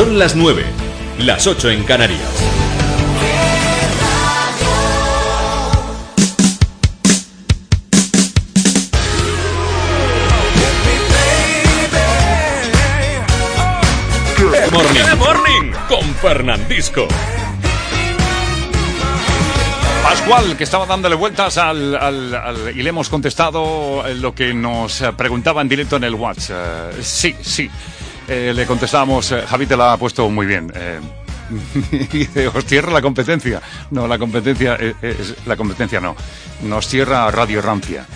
Son las 9, las 8 en Canarias. Good morning. Good morning con Fernandisco. Pascual, que estaba dándole vueltas al, al- al- y le hemos contestado lo que nos preguntaba en directo en el WhatsApp. Eh, sí, sí. Eh, le contestábamos, eh, Javi te la ha puesto muy bien. Eh, dice, os cierra la competencia. No, la competencia, eh, es- la competencia no. Nos cierra Radio Rancia.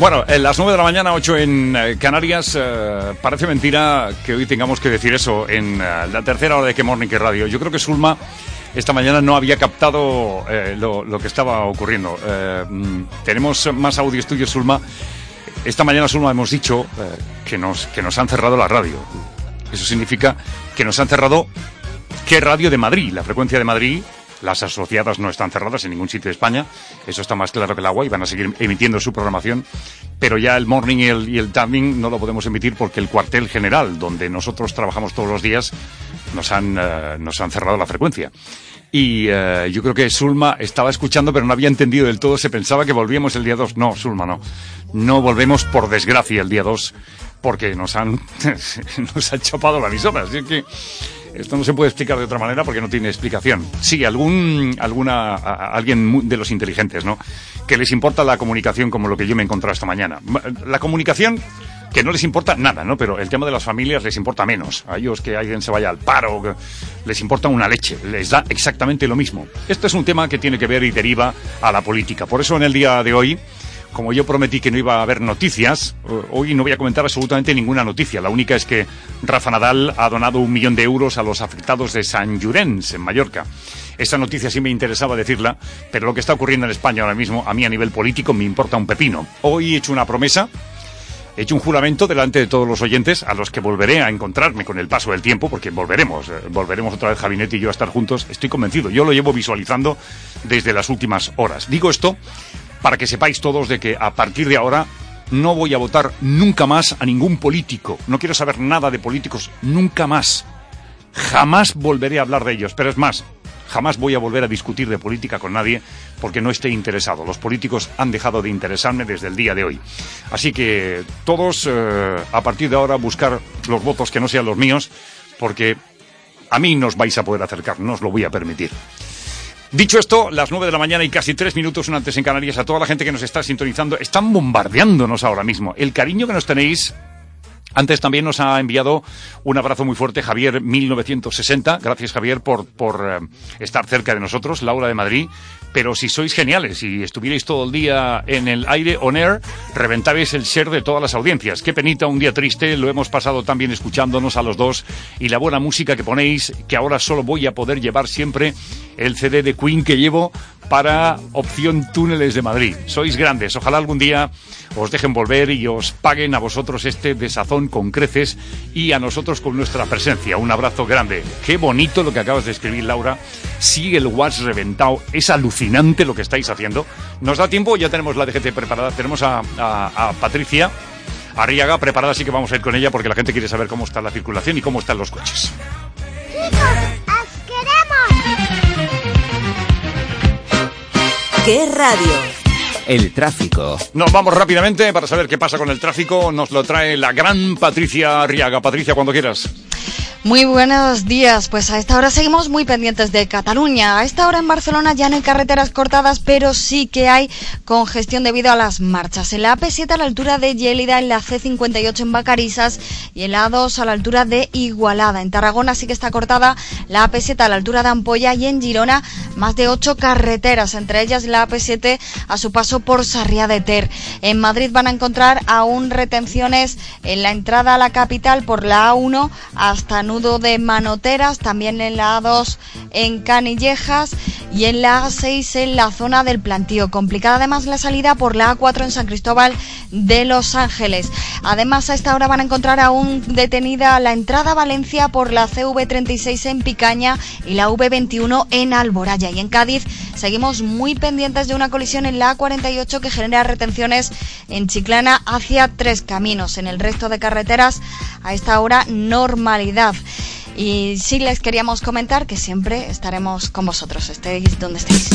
Bueno, en las 9 de la mañana, 8 en eh, Canarias, eh, parece mentira que hoy tengamos que decir eso en eh, la tercera hora de Que Morning que Radio. Yo creo que Sulma esta mañana no había captado eh, lo, lo que estaba ocurriendo. Eh, mm, tenemos más audio estudio, Sulma. Esta mañana, Sulma, hemos dicho eh, que, nos, que nos han cerrado la radio. Eso significa que nos han cerrado ¿Qué radio de Madrid? La frecuencia de Madrid, las asociadas no están cerradas en ningún sitio de España, eso está más claro que el agua y van a seguir emitiendo su programación, pero ya el morning y el, y timing no lo podemos emitir porque el cuartel general, donde nosotros trabajamos todos los días, nos han, eh, nos han cerrado la frecuencia. Y eh, yo creo que Sulma estaba escuchando, pero no había entendido del todo. Se pensaba que volvíamos el día 2. No, Sulma, no. No volvemos por desgracia el día 2, porque nos han, nos han chapado la emisora. Así que esto no se puede explicar de otra manera porque no tiene explicación. Sí, algún, alguna, a- alguien de los inteligentes, ¿no? Que les importa la comunicación como lo que yo me he encontrado esta mañana. Ma- La comunicación que no les importa nada, ¿no? Pero el tema de las familias les importa menos. A ellos que alguien se vaya al paro, les importa una leche, les da exactamente lo mismo. Este es un tema que tiene que ver y deriva a la política. Por eso en el día de hoy, como yo prometí que no iba a haber noticias, eh, hoy no voy a comentar absolutamente ninguna noticia. La única es que Rafa Nadal ha donado un millón de euros a los afectados de San Llorenç, en Mallorca. Esa noticia sí me interesaba decirla, pero lo que está ocurriendo en España ahora mismo, a mí a nivel político, me importa un pepino. Hoy he hecho una promesa He hecho un juramento delante de todos los oyentes a los que volveré a encontrarme con el paso del tiempo, porque volveremos, eh, volveremos otra vez Javinet y yo a estar juntos, estoy convencido. Yo lo llevo visualizando desde las últimas horas. Digo esto para que sepáis todos de que a partir de ahora no voy a votar nunca más a ningún político. No quiero saber nada de políticos, nunca más. Jamás volveré a hablar de ellos, pero es más, jamás voy a volver a discutir de política con nadie porque no esté interesado. Los políticos han dejado de interesarme desde el día de hoy. Así que todos, eh, a partir de ahora, buscar los votos que no sean los míos, porque a mí nos vais a poder acercar, no os lo voy a permitir. Dicho esto, las 9 de la mañana y casi tres minutos antes en Canarias, a toda la gente que nos está sintonizando, están bombardeándonos ahora mismo. El cariño que nos tenéis antes también nos ha enviado un abrazo muy fuerte Javier 1960. Gracias Javier por, por eh, estar cerca de nosotros, Laura de Madrid. Pero si sois geniales y estuvierais todo el día en el aire on air, reventabais el share de todas las audiencias. Qué penita, un día triste, lo hemos pasado también escuchándonos a los dos y la buena música que ponéis, que ahora solo voy a poder llevar siempre el CD de Queen que llevo para opción túneles de Madrid. Sois grandes, ojalá algún día os dejen volver y os paguen a vosotros este desazón con creces y a nosotros con nuestra presencia. Un abrazo grande. Qué bonito lo que acabas de escribir, Laura. Sigue el watch reventado. Es alucinante lo que estáis haciendo. Nos da tiempo, ya tenemos la DGT preparada. Tenemos a, Patricia Arriaga preparada, así que vamos a ir con ella porque la gente quiere saber cómo está la circulación y cómo están los coches. ¿Qué radio? El tráfico. Nos vamos rápidamente para saber qué pasa con el tráfico. Nos lo trae la gran Patricia Arriaga. Patricia, cuando quieras. Muy buenos días, pues a esta hora seguimos muy pendientes de Cataluña. A esta hora en Barcelona ya no hay carreteras cortadas, pero sí que hay congestión debido a las marchas. En la AP7 a la altura de Yélida, en la C58 en Vacarisas y en la A2 a la altura de Igualada. En Tarragona sí que está cortada la AP7 a la altura de Ampolla y en Girona más de ocho carreteras, entre ellas la AP7 a su paso por Sarriá de Ter. En Madrid van a encontrar aún retenciones en la entrada a la capital por la A1 hasta Nudo de Manoteras, también en la A2 en Canillejas y en la A6 en la zona del plantío. Complicada además la salida por la A4 en San Cristóbal de Los Ángeles. Además a esta hora van a encontrar aún detenida la entrada a Valencia por la CV36 en Picaña y la V21 en Alboraya. Y en Cádiz seguimos muy pendientes de una colisión en la A48 que genera retenciones en Chiclana hacia tres caminos. En el resto de carreteras a esta hora normalidad. Y sí les queríamos comentar que siempre estaremos con vosotros, estéis donde estéis.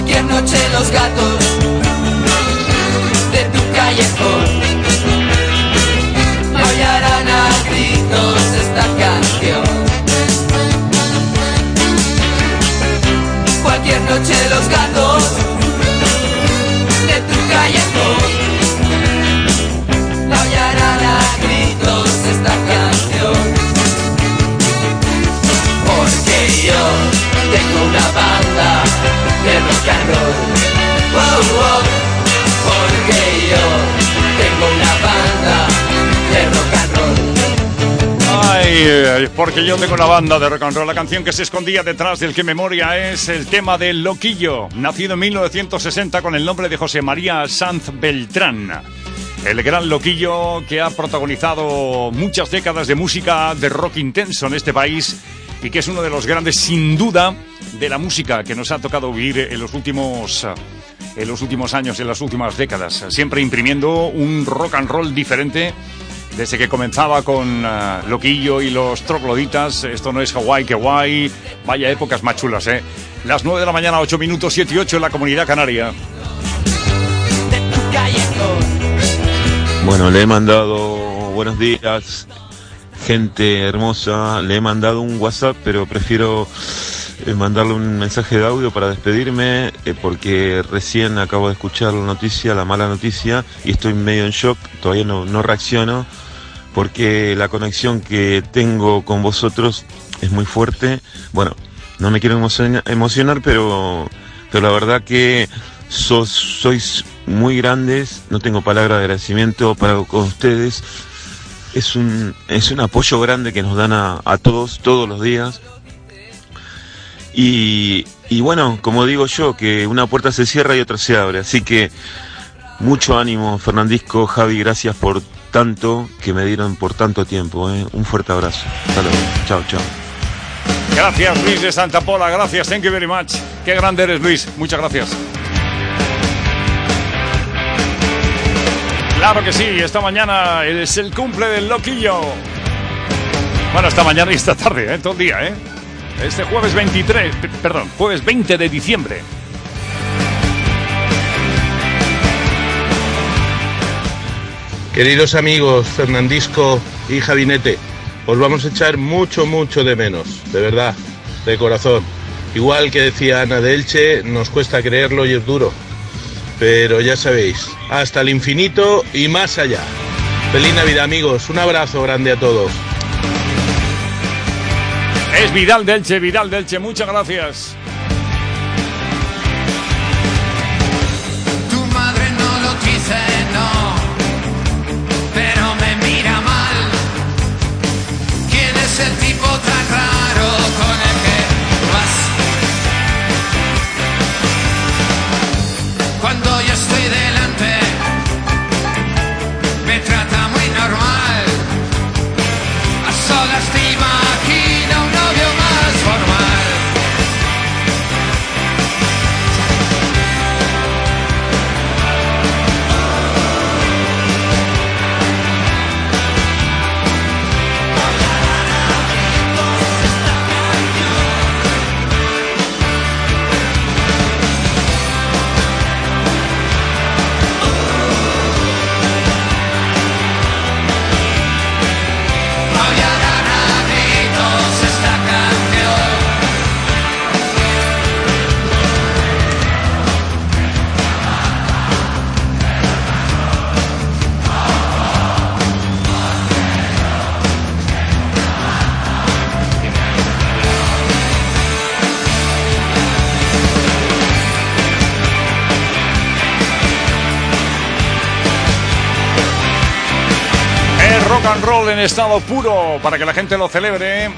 cualquier noche los gatos de tu callejón maullarán a gritos esta canción. Cualquier noche los gatos. Porque yo tengo una banda de rock and roll. La canción que se escondía detrás del que memoria es el tema del Loquillo, nacido en 1960 con el nombre de José María Sanz Beltrán. El gran Loquillo que ha protagonizado muchas décadas de música de rock intenso en este país y que es uno de los grandes, sin duda, de la música que nos ha tocado vivir en los últimos en los últimos años, en las últimas décadas, siempre imprimiendo un rock and roll diferente desde que comenzaba con uh, Loquillo y los trogloditas. Esto no es Hawái, que guay. Vaya épocas más chulas, ¿eh? Las 9 de la mañana, 8 minutos, 7 y 8 en la comunidad canaria. Bueno, le he mandado buenos días, gente hermosa. Le he mandado un WhatsApp, pero prefiero eh, mandarle un mensaje de audio para despedirme eh, porque recién acabo de escuchar la noticia, la mala noticia y estoy medio en shock, todavía no, no reacciono porque la conexión que tengo con vosotros es muy fuerte. Bueno, no me quiero emocionar, pero, pero la verdad que sos, sois muy grandes, no tengo palabra de agradecimiento para con ustedes. Es un, es un apoyo grande que nos dan a, a todos, todos los días. Y, y bueno, como digo yo, que una puerta se cierra y otra se abre. Así que mucho ánimo, Fernandisco, Javi, gracias por tanto que me dieron por tanto tiempo. ¿eh? Un fuerte abrazo. Hasta luego. Chao, chao. Gracias, Luis de Santa Pola. Gracias, thank you very much. Qué grande eres, Luis. Muchas gracias. Claro que sí, esta mañana es el cumple del loquillo. Bueno, esta mañana y esta tarde, ¿eh? todo el día, ¿eh? Este jueves 23, perdón, jueves 20 de diciembre. Queridos amigos, Fernandisco y Jabinete, os vamos a echar mucho, mucho de menos, de verdad, de corazón. Igual que decía Ana de Elche, nos cuesta creerlo y es duro. Pero ya sabéis, hasta el infinito y más allá. Feliz Navidad amigos, un abrazo grande a todos. Es Vidal Delche, Vidal Delche, muchas gracias. Tu madre no lo quise, no, pero me mira mal. ¿Quién es el tipo tan raro en estado puro para que la gente lo celebre.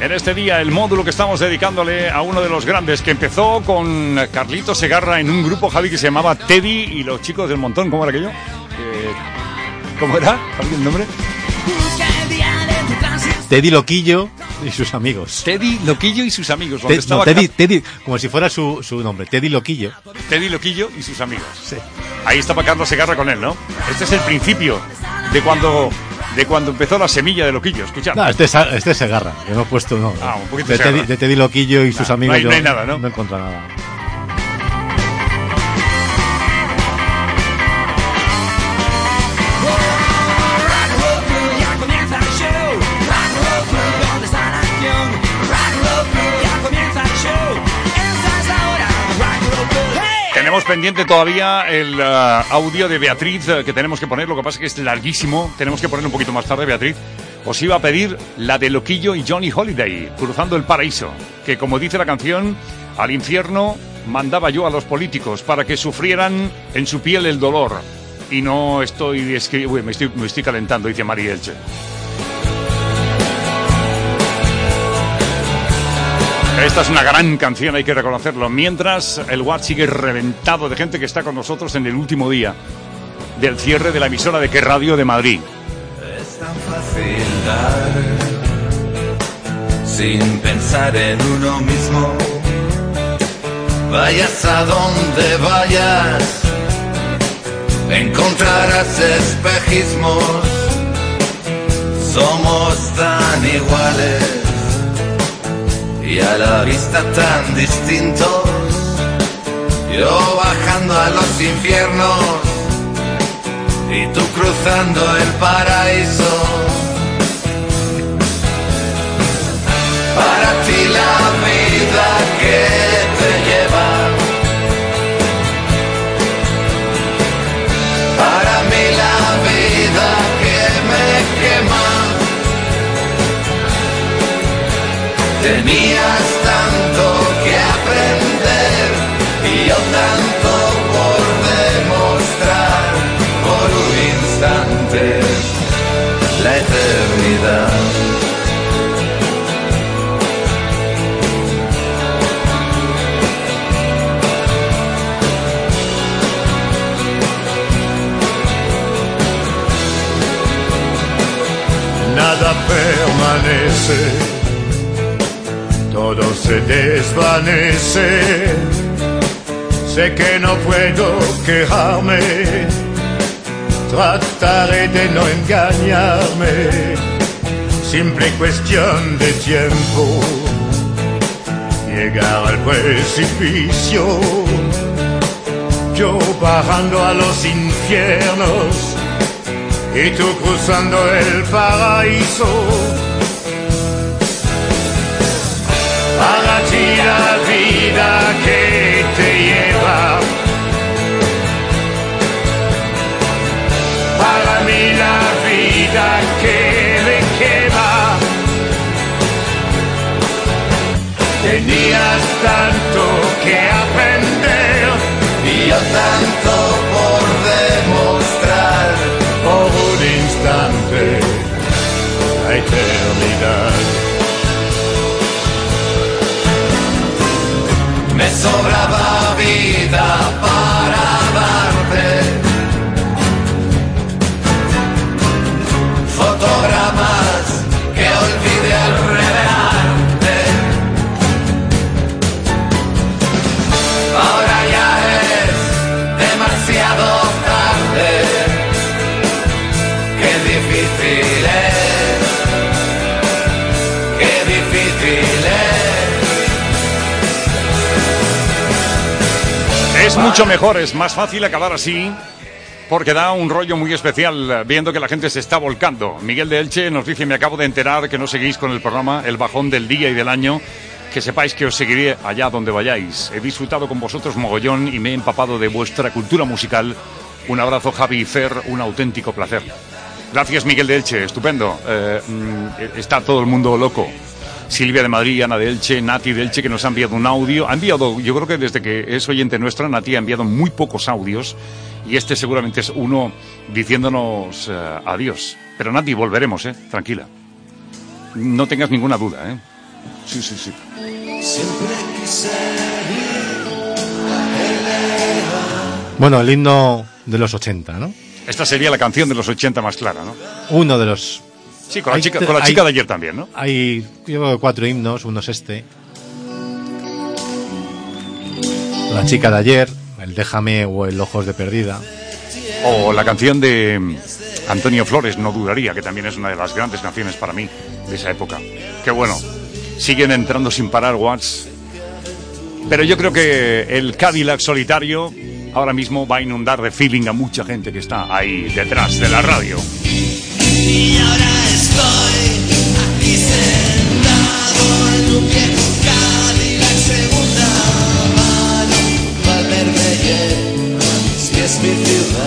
En este día, el módulo que estamos dedicándole a uno de los grandes que empezó con Carlito Segarra en un grupo, Javi, que se llamaba Teddy y los chicos del montón. ¿Cómo era aquello? Eh, ¿Cómo era? El nombre? Teddy Loquillo y sus amigos. Teddy Loquillo y sus amigos. Te- no, Teddy, Teddy, como si fuera su, su nombre, Teddy Loquillo. Teddy Loquillo y sus amigos. Sí. Ahí estaba Carlos Segarra con él, ¿no? Este es el principio de cuando, de cuando empezó la semilla de Loquillo. Escuchad. No, este es, este es Segarra, que hemos puesto no. Ah, un poquito de. Teddy, de Teddy Loquillo y sus no amigos. hay- yo no hay nada, ¿no? No encuentro nada. Tenemos pendiente todavía el ah, audio de Beatriz eh, que tenemos que poner, lo que pasa es que es larguísimo, tenemos que ponerlo un poquito más tarde, Beatriz. Os iba a pedir la de Loquillo y Johnny Holiday, Cruzando el Paraíso, que como dice la canción, al infierno mandaba yo a los políticos para que sufrieran en su piel el dolor. Y no estoy, escri- uy, me estoy, me estoy calentando, dice María Elche. Esta es una gran canción, hay que reconocerlo. Mientras el WhatsApp sigue reventado de gente que está con nosotros en el último día del cierre de la emisora de Que Radio de Madrid. Es tan fácil dar sin pensar en uno mismo. Vayas a donde vayas, encontrarás espejismos. Somos tan iguales y a la vista tan distintos. Yo bajando a los infiernos y tú cruzando el paraíso. Para ti la vida que Tenías tanto que aprender y yo tanto por demostrar por un instante la eternidad. nada permanece, todo se desvanece. Sé que no puedo quejarme, trataré de no engañarme, simple cuestión de tiempo, llegar al precipicio, yo bajando a los infiernos. Y tú cruzando el paraíso. Ti la vida que te lleva. Para mí la vida que me quema. Tenías tanto que aprender Y yo tanto por demostrar. por un instante la eternidad. Sobraba vida es. Mucho mejor, es más fácil acabar así. Porque da un rollo muy especial eh, viendo que la gente se está volcando. Miguel de Elche nos dice, me acabo de enterar que no seguís con el programa El Bajón del Día y del Año. Que sepáis que os seguiré allá donde vayáis. He disfrutado con vosotros mogollón y me he empapado de vuestra cultura musical. Un abrazo Javi y Fer, un auténtico placer. Gracias Miguel de Elche, estupendo. Eh, mm, está todo el mundo loco. Silvia de Madrid, Ana de Elche, Nati de Elche, que nos ha enviado un audio. Ha enviado, yo creo que desde que es oyente nuestra, Nati ha enviado muy pocos audios. Y este seguramente es uno diciéndonos eh, adiós. Pero Nati, volveremos, ¿eh? Tranquila. No tengas ninguna duda, ¿eh? Sí, sí, sí. Siempre quise Bueno, el himno de los 80, ¿no? Esta sería la canción de los 80 más clara, ¿no? Uno de los... Sí, con la, Hay chica, con la hay- chica de ayer también, ¿no? Hay yo cuatro himnos, uno es este. La chica de ayer, el Déjame o el Ojos de Perdida. O la canción de mm, Antonio Flores, No dudaría, que también es una de las grandes canciones para mí de esa época. Qué bueno. Siguen entrando sin parar Watts. Pero yo creo que el Cadillac solitario ahora mismo va a inundar de feeling a mucha gente que está ahí detrás de la radio. Mi ciudad.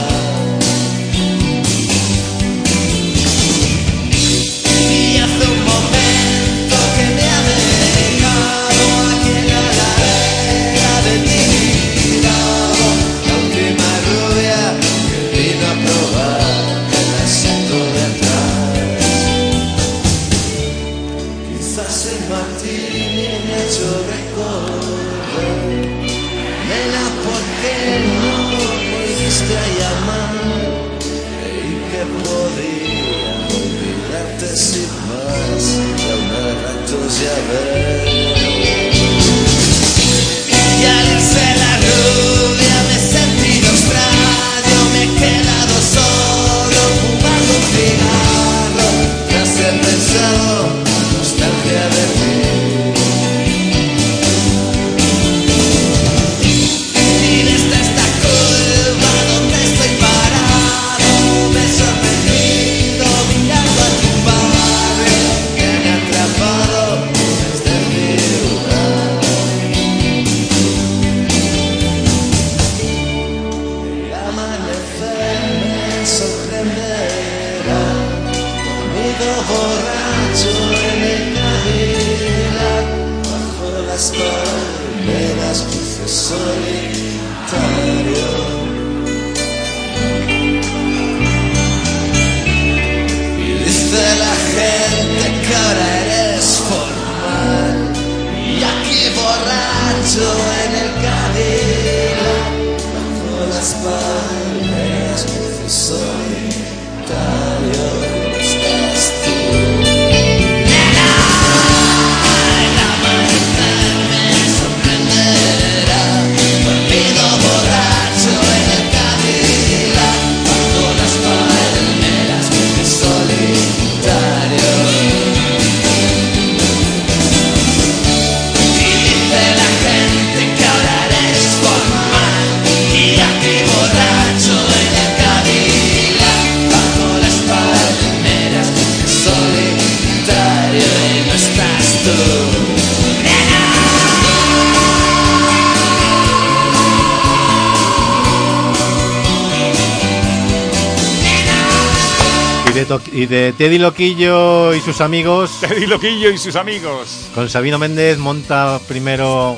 De, Teddy Loquillo y sus amigos, Teddy Loquillo y sus amigos. con Sabino Méndez monta primero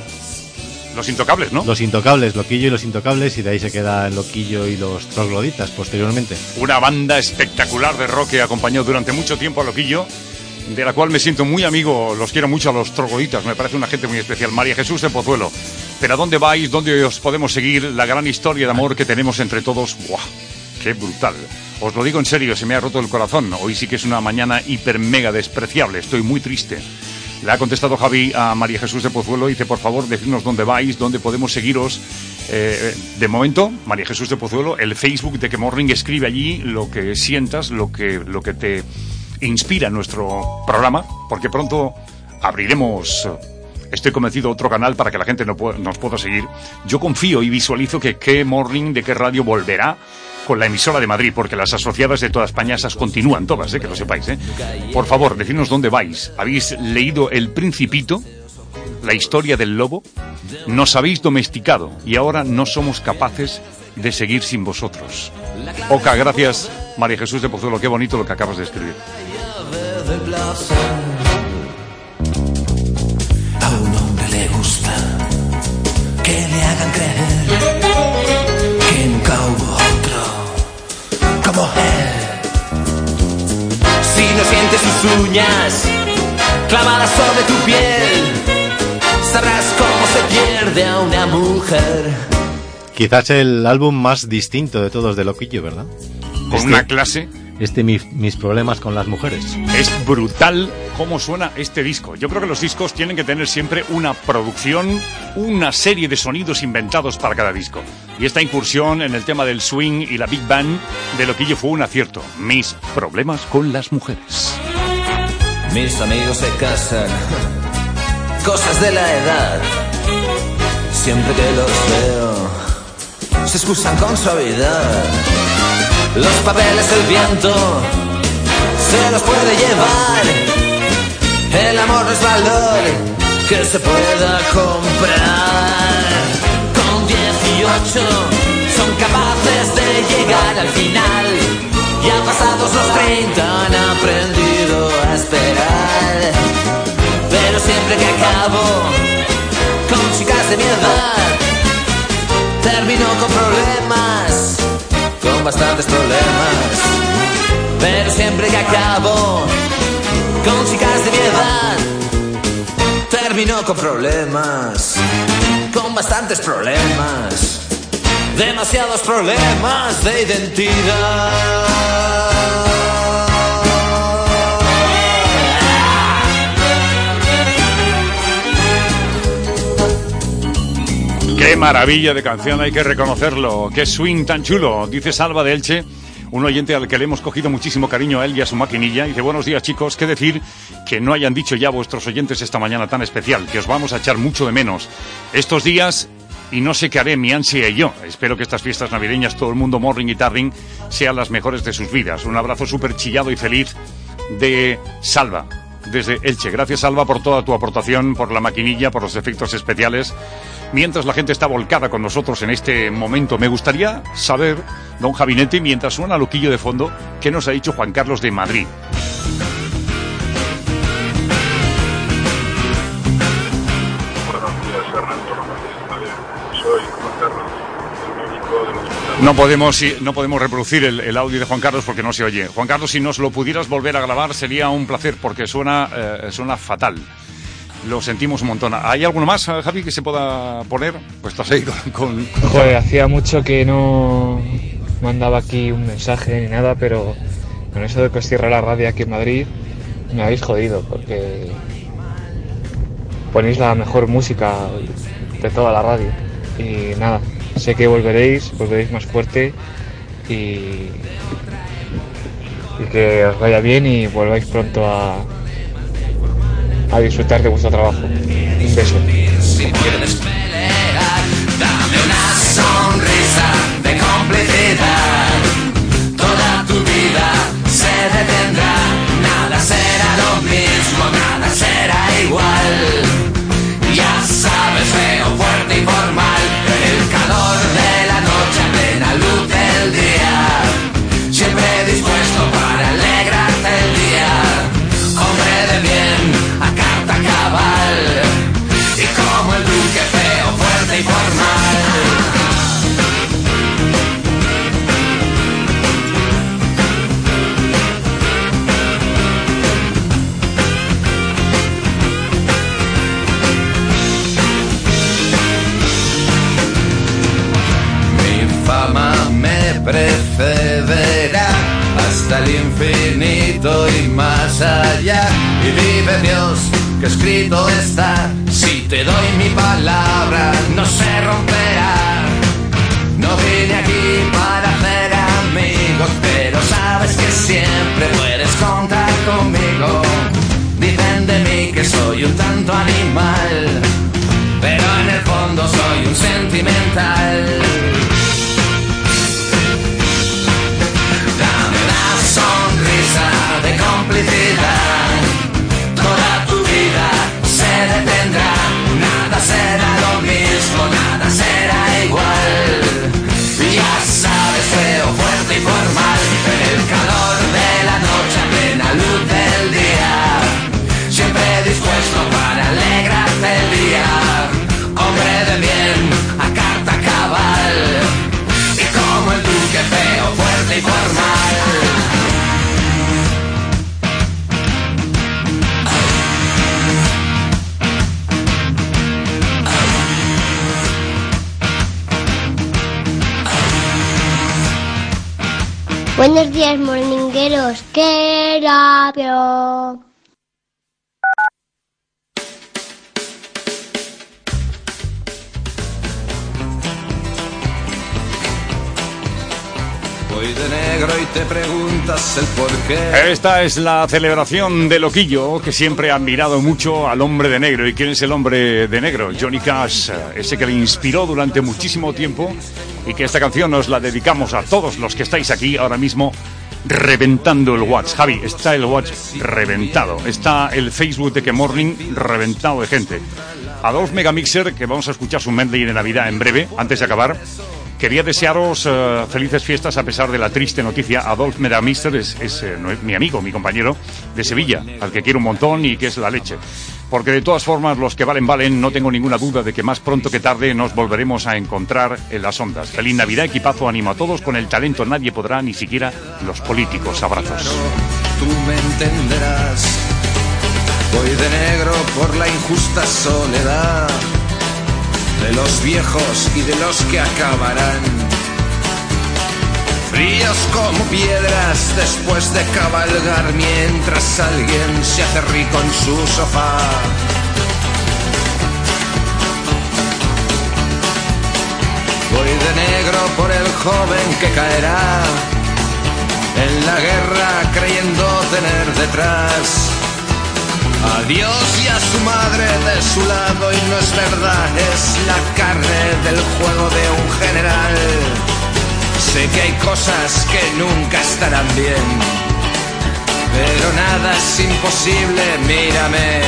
Los intocables, ¿no? Los Intocables, Loquillo y los Intocables, y de ahí se queda Loquillo y los Trogloditas posteriormente. Una banda espectacular de rock que acompañó durante mucho tiempo a Loquillo, de la cual me siento muy amigo, los quiero mucho a los trogloditas, me parece una gente muy especial. María Jesús de Pozuelo. Pero ¿a dónde vais? ¿Dónde os podemos seguir? La gran historia de amor que tenemos entre todos. ¡Buah! ¡Qué brutal! Os lo digo en serio, se me ha roto el corazón. Hoy sí que es una mañana hiper mega despreciable, estoy muy triste. Le ha contestado Javi a María Jesús de Pozuelo dice, por favor, decidnos dónde vais, dónde podemos seguiros. Eh, de momento, María Jesús de Pozuelo, el Facebook de que Morning escribe allí lo que sientas, lo que, lo que te inspira nuestro programa, porque pronto abriremos, estoy convencido, otro canal para que la gente no nos pueda seguir. Yo confío y visualizo que qué Morning de qué radio volverá con la emisora de Madrid, porque las asociadas de toda España esas continúan todas, eh, que lo sepáis. Eh. Por favor, decidnos dónde vais. ¿Habéis leído El Principito? La historia del lobo. Nos habéis domesticado y ahora no somos capaces de seguir sin vosotros. Oca, gracias, María Jesús de Pozuelo. Qué bonito lo que acabas de escribir. A un hombre le gusta que le hagan creer no sientes sus uñas clavadas sobre tu piel, sabrás cómo se pierde a una mujer. Quizás el álbum más distinto de todos de Loquillo, ¿verdad? Con una clase. Este mi- mis problemas con las mujeres. Es brutal cómo suena este disco. Yo creo que los discos tienen que tener siempre una producción, una serie de sonidos inventados para cada disco. Y esta incursión en el tema del swing y la big band de Loquillo fue un acierto. Mis problemas con las mujeres. Mis amigos se casan, cosas de la edad. Siempre que los veo, se excusan con suavidad. Los papeles, el viento, se los puede llevar. El amor no es valor que se pueda comprar. Con 18 son capaces de llegar al final. Ya pasados los 30 han aprendido a esperar. Pero siempre que acabo con chicas de mi edad, termino con problemas, con bastantes problemas. Pero siempre que acabo con chicas de mi edad, termino con problemas, con bastantes problemas. Demasiados problemas de identidad. Qué maravilla de canción, hay que reconocerlo. Qué swing tan chulo, dice Salva de Elche. Un oyente al que le hemos cogido muchísimo cariño a él y a su maquinilla. Dice, buenos días chicos, qué decir que no hayan dicho ya vuestros oyentes esta mañana tan especial, que os vamos a echar mucho de menos. Estos días, y no sé qué haré mi ansia y yo. Espero que estas fiestas navideñas, todo el mundo morning y tarding, sean las mejores de sus vidas. Un abrazo súper chillado y feliz de Salva, desde Elche. Gracias, Salva, por toda tu aportación, por la maquinilla, por los efectos especiales. Mientras la gente está volcada con nosotros en este momento, me gustaría saber, don Javinete, mientras suena Loquillo de fondo, qué nos ha dicho Juan Carlos de Madrid. No podemos, no podemos reproducir el, audio de Juan Carlos porque no se oye. Juan Carlos, si nos lo pudieras volver a grabar sería un placer porque suena, eh, suena fatal. Lo sentimos un montón. ¿Hay alguno más, Javi, que se pueda poner? Pues estás ahí con, con... Joder, hacía mucho que no mandaba aquí un mensaje ni nada, pero con eso de que os cierra la radio aquí en Madrid, me habéis jodido porque ponéis la mejor música de toda la radio. Y nada, sé que volveréis, volveréis más fuerte y, que os vaya bien y volváis pronto a, a disfrutar de vuestro trabajo. Un beso. Al infinito y más allá. Y vive Dios, que escrito está. Si te doy mi palabra, no se romperá. No vine aquí para hacer amigos, pero sabes que siempre puedes contar conmigo. Dicen de mí que soy un tanto animal, pero en el fondo soy un sentimental. Buenos días, morningueros. ¡Qué rápido! Negro y te preguntas el por qué. Esta es la celebración de Loquillo, que siempre ha admirado mucho al hombre de negro. ¿Y quién es el hombre de negro? Johnny Cash, ese que le inspiró durante muchísimo tiempo y que esta canción nos la dedicamos a todos los que estáis aquí ahora mismo reventando el watch. Javi, está el watch reventado. Está el Facebook de Que Morning reventado de gente. Adolf Megamixer, que vamos a escuchar su medley de Navidad en breve, antes de acabar. Quería desearos eh, felices fiestas a pesar de la triste noticia. Adolf Megamixer es, es, eh, mi amigo, mi compañero de Sevilla, al que quiero un montón y que es la leche. Porque de todas formas, los que valen, valen. No tengo ninguna duda de que más pronto que tarde nos volveremos a encontrar en las ondas. Feliz Navidad, equipazo, animo a todos. Con el talento nadie podrá, ni siquiera los políticos. Abrazos. Tú me entenderás. Voy de negro por la injusta soledad de los viejos y de los que acabarán. Fríos como piedras después de cabalgar mientras alguien se hace rico en su sofá. Voy de negro por el joven que caerá en la guerra creyendo tener detrás a Dios y a su madre de su lado y no es verdad, es la carne del juego de un general. Sé que hay cosas que nunca estarán bien, pero nada es imposible, mírame.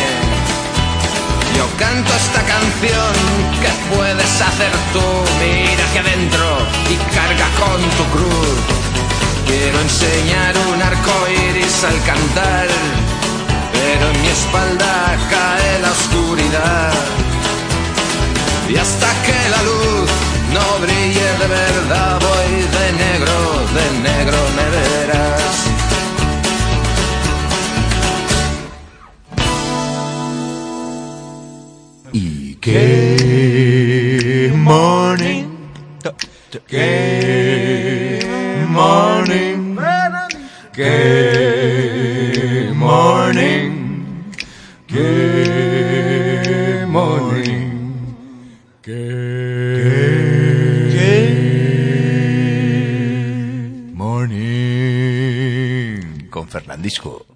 Yo canto esta canción que puedes hacer tú, mira hacia adentro y carga con tu cruz. Quiero enseñar un arco iris al cantar pero en mi espalda cae la oscuridad. Y hasta que la luz no brille de verdad, voy de negro, de negro me verás. Y qué morning, qué morning, qué morning, qué morning, qué morning con Fernandisco.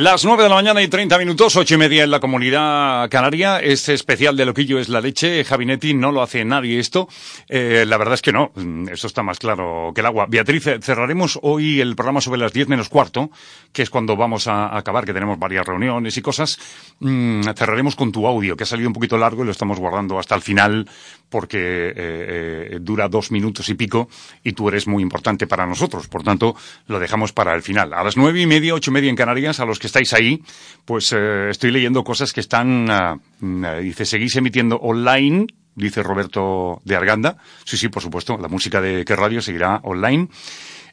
Las 9 de la mañana y 30 minutos, ocho y media en la comunidad canaria. Este especial de Loquillo es la leche. Javinetti no lo hace nadie esto. Eh, la verdad es que no. Mm, Esto está más claro que el agua. Beatriz, eh, cerraremos hoy el programa sobre las 10 menos cuarto, que es cuando vamos a acabar, que tenemos varias reuniones y cosas. Mm, cerraremos con tu audio, que ha salido un poquito largo y lo estamos guardando hasta el final porque eh, eh, dura dos minutos y pico y tú eres muy importante para nosotros. Por tanto, lo dejamos para el final. A las nueve y media, ocho y media en Canarias, a los que estáis ahí, pues eh, estoy leyendo cosas que están, ah, mm, eh, dice, seguís emitiendo online, dice Roberto de Arganda. Sí, sí, por supuesto, la música de qué radio seguirá online.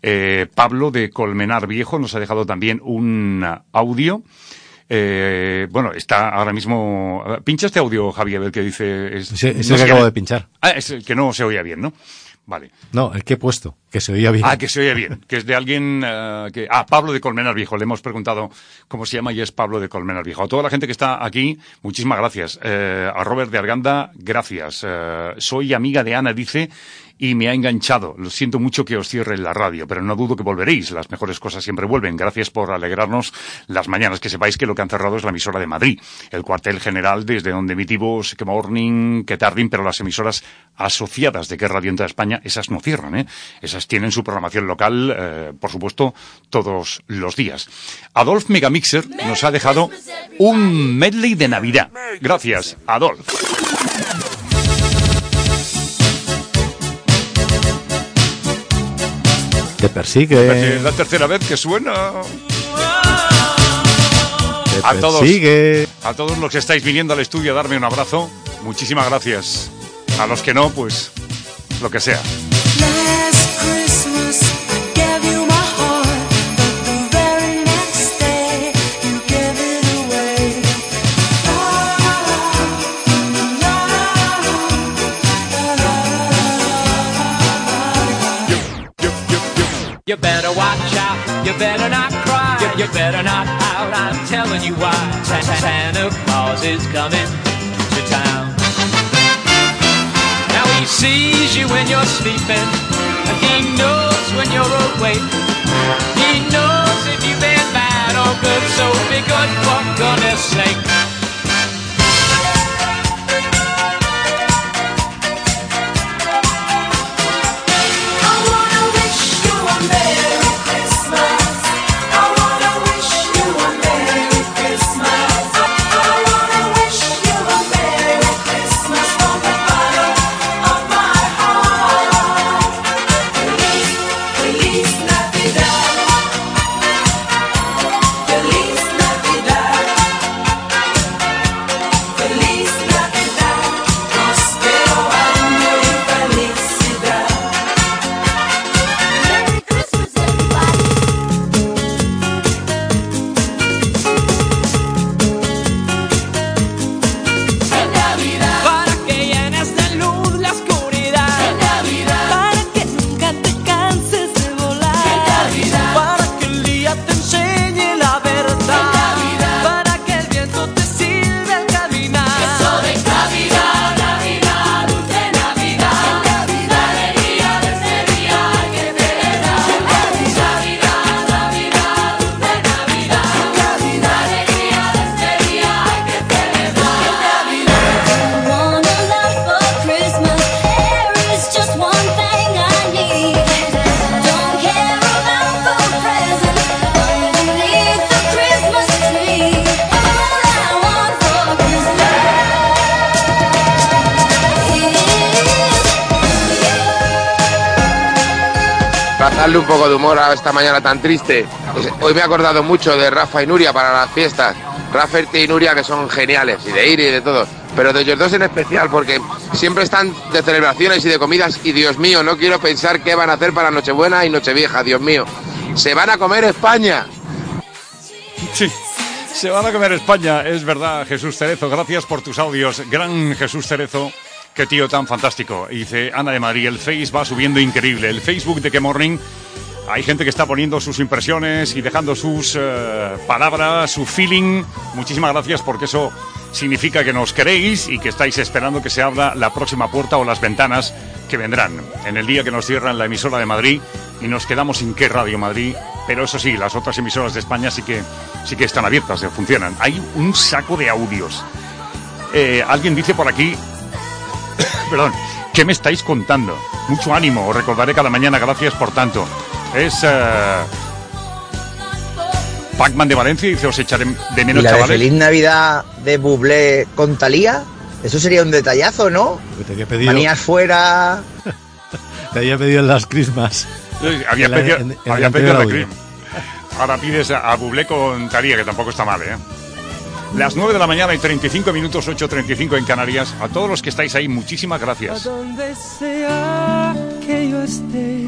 Eh, Pablo de Colmenar Viejo nos ha dejado también un ah, audio. Eh, bueno, está ahora mismo. Pincha este audio, Javier, el que dice. Es, ese no que sé acabo de pinchar. Ah, es el que no se oía bien, ¿no? Vale. No, el que he puesto, que se oía bien. Ah, que se oye bien, que es de alguien eh, que... Ah, Pablo de Colmenar Viejo, le hemos preguntado cómo se llama y es Pablo de Colmenar Viejo. A toda la gente que está aquí, muchísimas gracias. Eh, a Robert de Arganda, gracias. Eh, soy amiga de Ana, dice, y me ha enganchado. Lo siento mucho que os cierre la radio, pero no dudo que volveréis. Las mejores cosas siempre vuelven. Gracias por alegrarnos las mañanas. Que sepáis que lo que han cerrado es la emisora de Madrid, el cuartel general desde donde emitimos que Morning, que Tardín, pero las emisoras asociadas de que Radio en toda España, esas no cierran, ¿eh? Esas tienen su programación local, eh, por supuesto, todos los días. Adolf Megamixer nos ha dejado un medley de Navidad. Gracias, Adolf. Te persigue. La tercera vez que suena. Te A todos, persigue. a todos los que estáis viniendo al estudio a darme un abrazo, muchísimas gracias. A los que no, pues lo que sea. You better watch out, you better not cry, you, you better not pout, I'm telling you why. Sa- Sa- Santa Claus is coming to town. Now he sees you when you're sleeping, and he knows when you're awake. He knows if you've been bad or good, so be good for goodness sake. Poco de humor a esta mañana tan triste. Hoy me he acordado mucho de Rafa y Nuria para las fiestas. Rafa y Nuria que son geniales, y de Iri y de todo. Pero de ellos dos en especial, porque siempre están de celebraciones y de comidas. Y Dios mío, no quiero pensar qué van a hacer para Nochebuena y Nochevieja, Dios mío. Se van a comer España. Sí. Se van a comer España, es verdad, Jesús Cerezo. Gracias por tus audios. Gran Jesús Cerezo. Qué tío tan fantástico. Dice Ana de Madrid, el Face va subiendo increíble. El Facebook de Que Morning, hay gente que está poniendo sus impresiones y dejando sus eh, palabras, su feeling. Muchísimas gracias porque eso significa que nos queréis y que estáis esperando que se abra la próxima puerta o las ventanas que vendrán. En el día que nos cierran la emisora de Madrid y nos quedamos sin qué Radio Madrid pero eso sí, las otras emisoras de España sí que, sí que están abiertas, eh, funcionan. Hay un saco de audios. Eh, alguien dice por aquí, perdón, ¿qué me estáis contando? Mucho ánimo, os recordaré cada mañana, gracias por tanto. Es eh, Pacman de Valencia y dice, os echaré de ¿Y menos, la de chavales. Feliz Navidad de Bublé con Talía? Eso sería un detallazo, ¿no? Te había pedido, Manías fuera. te había pedido en las Christmas. Había pedido, en- en el había pedido. Ahora pides a, a Bublé con Taría, que tampoco está mal, ¿eh? Las 9 de la mañana y 35 minutos, 8.35 en Canarias. A todos los que estáis ahí, muchísimas A gracias. donde sea que yo esté,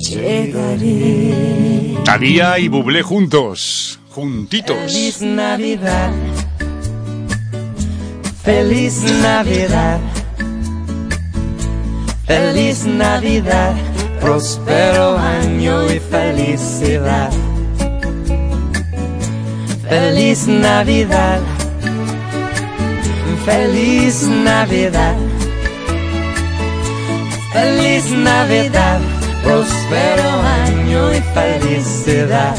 Llegaré. Taría y Bublé juntos, juntitos. Feliz Navidad. Feliz Navidad. Feliz Navidad. Próspero año y felicidad. Feliz Navidad. Feliz Navidad. Feliz Navidad. Próspero año y felicidad.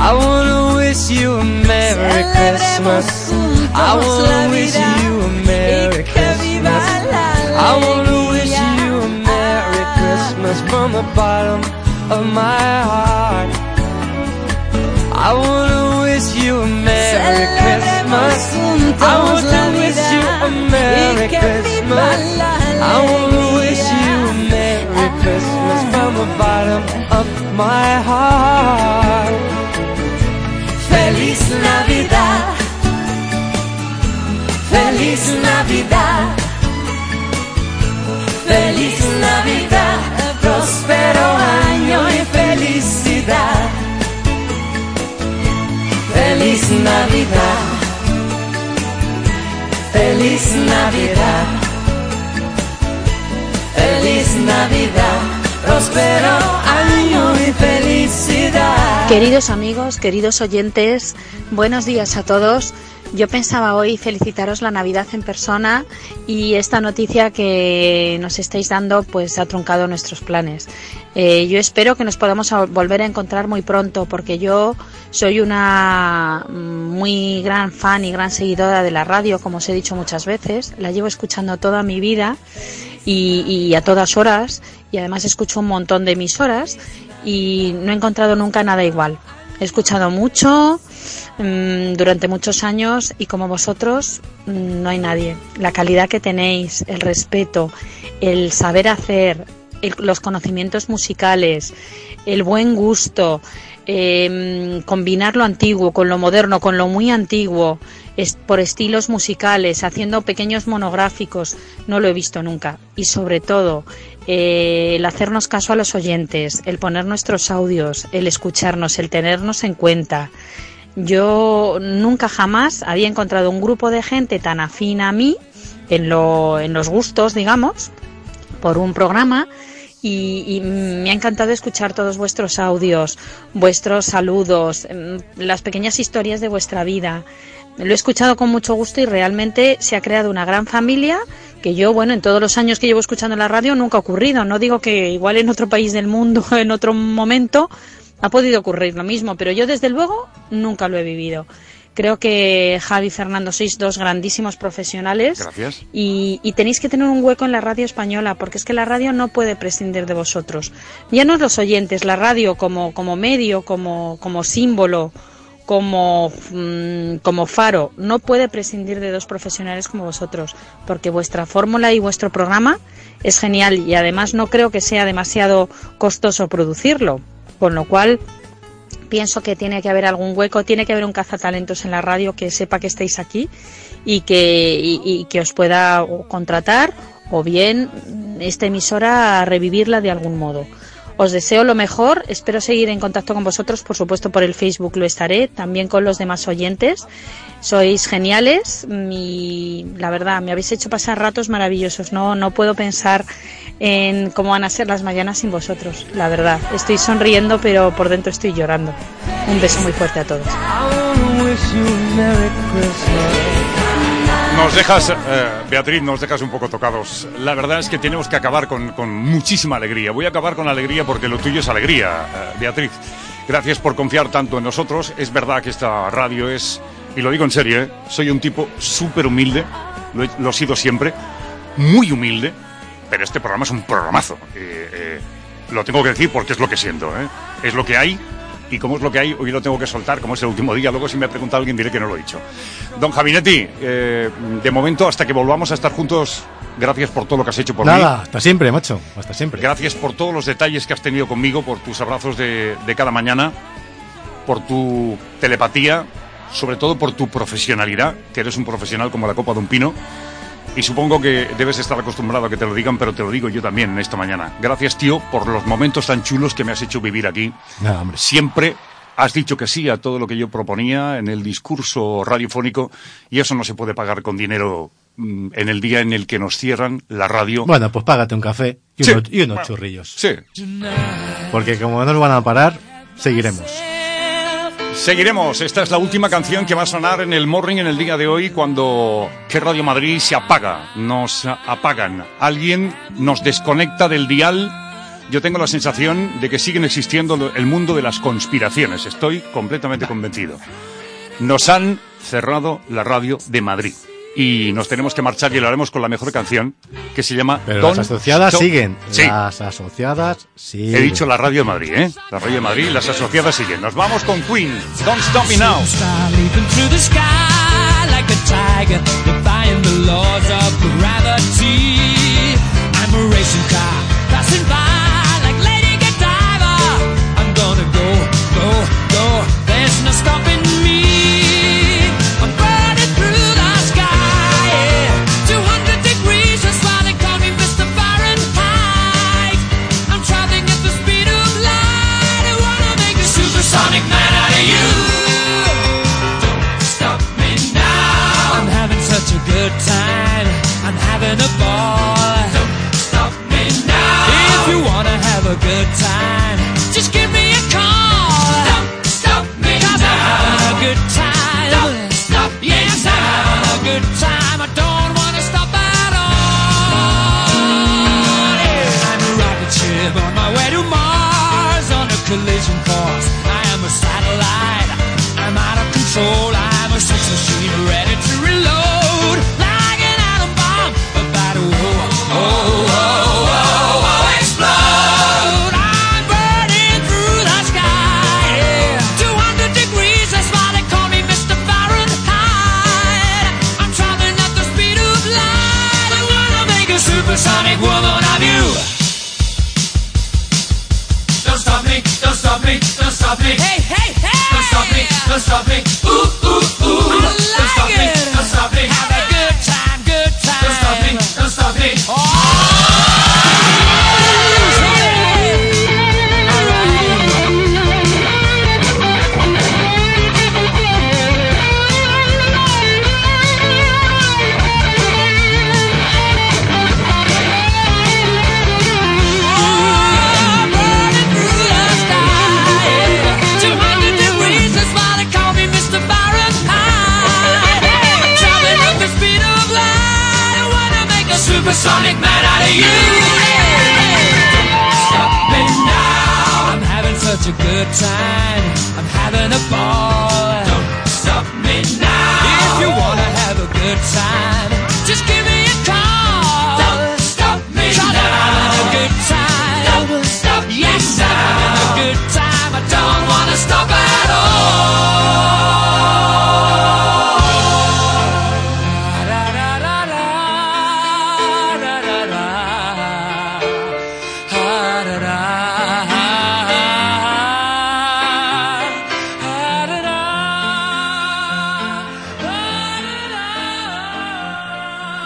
I wanna wish you a Merry Christmas. I wanna wish you a Merry Christmas. I wanna wish you a Merry Christmas from the bottom of my heart. I wanna wish you a Merry Christmas. I want to wish you a Merry Christmas. I wanna From the bottom of my heart. Feliz Navidad. Feliz Navidad. Feliz Navidad. Próspero año y felicidad. Feliz Navidad. Feliz Navidad. Feliz Navidad. Próspero año y felicidad. Queridos amigos, queridos oyentes, buenos días a todos. Yo pensaba hoy felicitaros la Navidad en persona y esta noticia que nos estáis dando pues ha truncado nuestros planes. Eh, yo espero que nos podamos volver a encontrar muy pronto porque yo soy una muy gran fan y gran seguidora de la radio, como os he dicho muchas veces. La llevo escuchando toda mi vida y, y a todas horas y además escucho un montón de emisoras y no he encontrado nunca nada igual. He escuchado mucho mm, durante muchos años y como vosotros mm, no hay nadie. La calidad que tenéis, el respeto, el saber hacer, el- los conocimientos musicales, el buen gusto, eh, combinar lo antiguo con lo moderno, con lo muy antiguo, por estilos musicales, haciendo pequeños monográficos, no lo he visto nunca. Y sobre todo, eh, el hacernos caso a los oyentes, el poner nuestros audios, el escucharnos, el tenernos en cuenta. Yo nunca jamás había encontrado un grupo de gente tan afín a mí en, lo, en los gustos, digamos, por un programa y, y me ha encantado escuchar todos vuestros audios, vuestros saludos, mm, las pequeñas historias de vuestra vida. Lo he escuchado con mucho gusto y realmente se ha creado una gran familia que yo, bueno, en todos los años que llevo escuchando la radio nunca ha ocurrido. No digo que igual en otro país del mundo, en otro momento, ha podido ocurrir lo mismo, pero yo desde luego nunca lo he vivido. Creo que Javi y Fernando sois dos grandísimos profesionales Gracias. y, y tenéis que tener un hueco en la radio española, porque es que la radio no puede prescindir de vosotros. Ya no los oyentes, la radio como, como medio, como, como símbolo, como, mm, como faro, no puede prescindir de dos profesionales como vosotros, porque vuestra fórmula y vuestro programa es genial y además no creo que sea demasiado costoso producirlo, con lo cual pienso que tiene que haber algún hueco, tiene que haber un cazatalentos en la radio que sepa que estáis aquí y que, y, y que os pueda contratar o bien esta emisora revivirla de algún modo. Os deseo lo mejor, espero seguir en contacto con vosotros, por supuesto por el Facebook lo estaré, también con los demás oyentes. Sois geniales y la verdad me habéis hecho pasar ratos maravillosos. No, no puedo pensar en cómo van a ser las mañanas sin vosotros, la verdad. Estoy sonriendo pero por dentro estoy llorando. Un beso muy fuerte a todos. Nos dejas, eh, Beatriz, nos dejas un poco tocados. La verdad es que tenemos que acabar con, muchísima alegría. Voy a acabar con alegría porque lo tuyo es alegría, eh, Beatriz. Gracias por confiar tanto en nosotros. Es verdad que esta radio es, y lo digo en serio, eh, soy un tipo súper humilde, lo, lo he sido siempre, muy humilde, pero este programa es un programazo. Lo tengo que decir porque es lo que siento. Es lo que hay y como es lo que hay, hoy lo tengo que soltar, como es el último día. Luego, si me ha preguntado alguien, diré que no lo he dicho. Don Javinetti, eh, de momento, hasta que volvamos a estar juntos, gracias por todo lo que has hecho por Nada, mí. hasta siempre, macho. Hasta siempre. Gracias por todos los detalles que has tenido conmigo, por tus abrazos de, de cada mañana, por tu telepatía, sobre todo por tu profesionalidad, que eres un profesional como la copa de un pino. Y supongo que debes estar acostumbrado a que te lo digan, pero te lo digo yo también en esta mañana. Gracias, tío, por los momentos tan chulos que me has hecho vivir aquí. Nada, hombre. Siempre has dicho que sí a todo lo que yo proponía en el discurso radiofónico y eso no se puede pagar con dinero mm, en el día en el que nos cierran la radio. Bueno, pues págate un café y, Sí. unos, y unos Bueno, churrillos. Sí. Porque como no nos van a parar, seguiremos. Seguiremos. Esta es la última canción que va a sonar en el morning en el día de hoy cuando que Radio Madrid se apaga. Nos apagan. Alguien nos desconecta del dial. Yo tengo la sensación de que siguen existiendo el mundo de las conspiraciones. Estoy completamente convencido. Nos han cerrado la radio de Madrid. Y nos tenemos que marchar y lo haremos con la mejor canción que se llama Pero Don't las asociadas Stop- siguen. Sí. Las asociadas siguen. He dicho la radio de Madrid, ¿eh? La radio de Madrid las asociadas siguen. Nos vamos con Queen. Don't stop me now. I'm a racing car passing by good time, just give me a call. Don't stop me Cause I'm having a good time. Don't stop yes, I'm having a good time.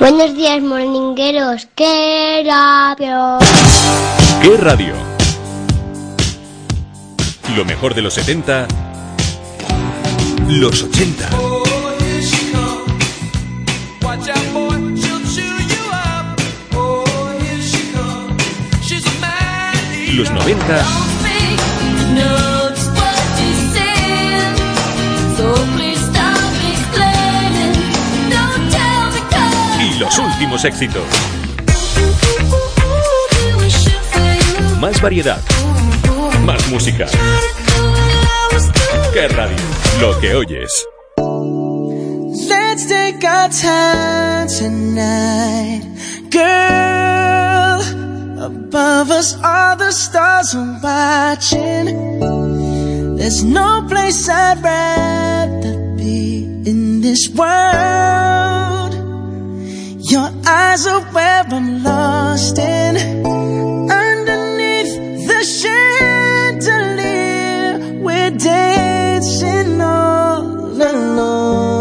Buenos días, morningueros. ¡Qué radio! ¡Qué radio! Lo mejor de los 70, los 80. Los 90 los últimos éxitos. Más variedad. Más música. Que radio? Lo que oyes. Let's take our time tonight, girl. Above us are the stars are watching. There's no place I'd rather be in this world. eyes are where I'm lost in. Underneath the chandelier, we're dancing all alone.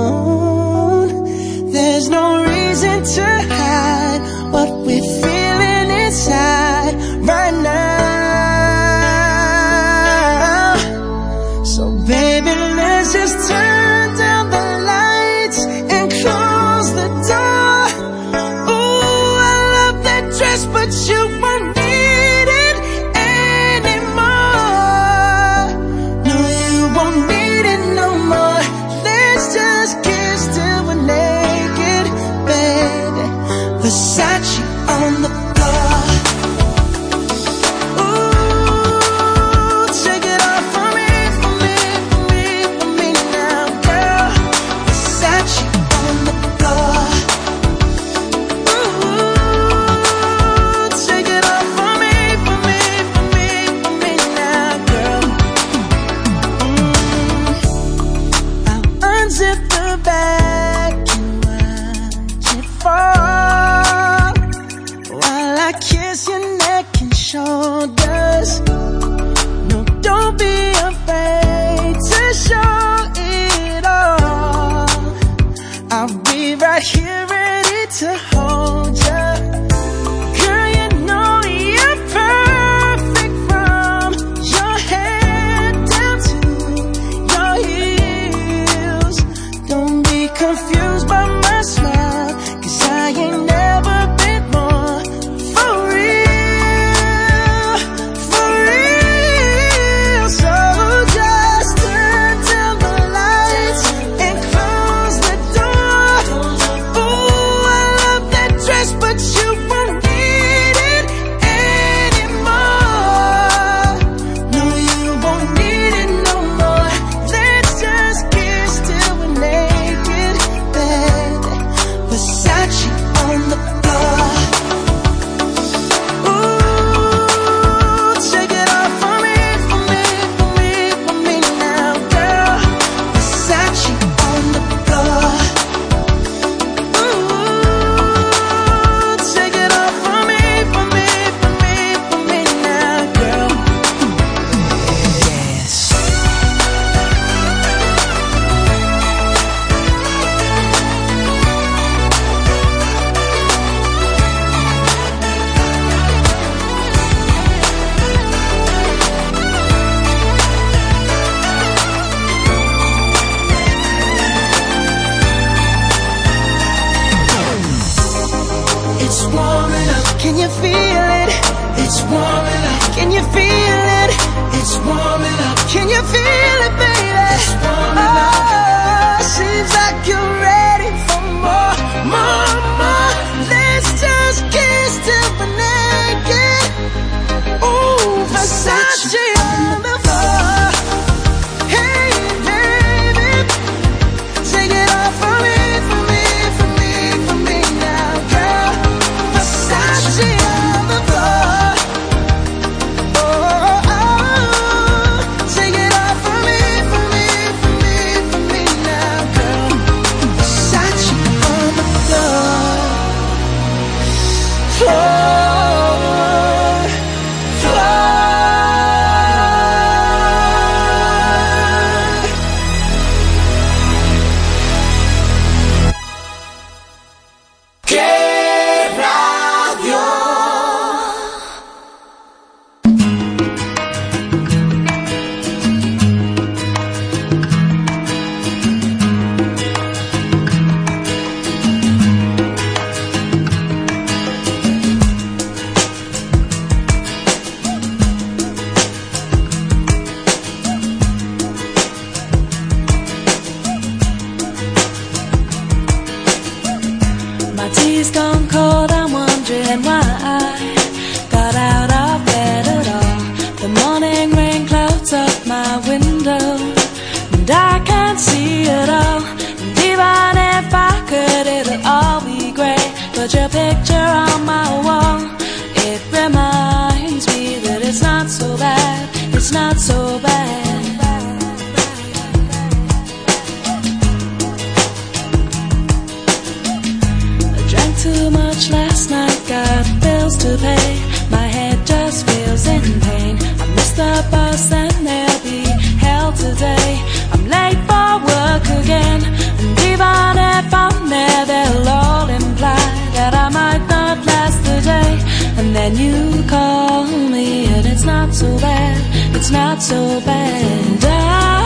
My wall. It reminds me that it's not so bad. It's not so bad. I drank too much last night, got bills to pay. Then you call me, and it's not so bad. It's not so bad. I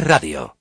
Radio.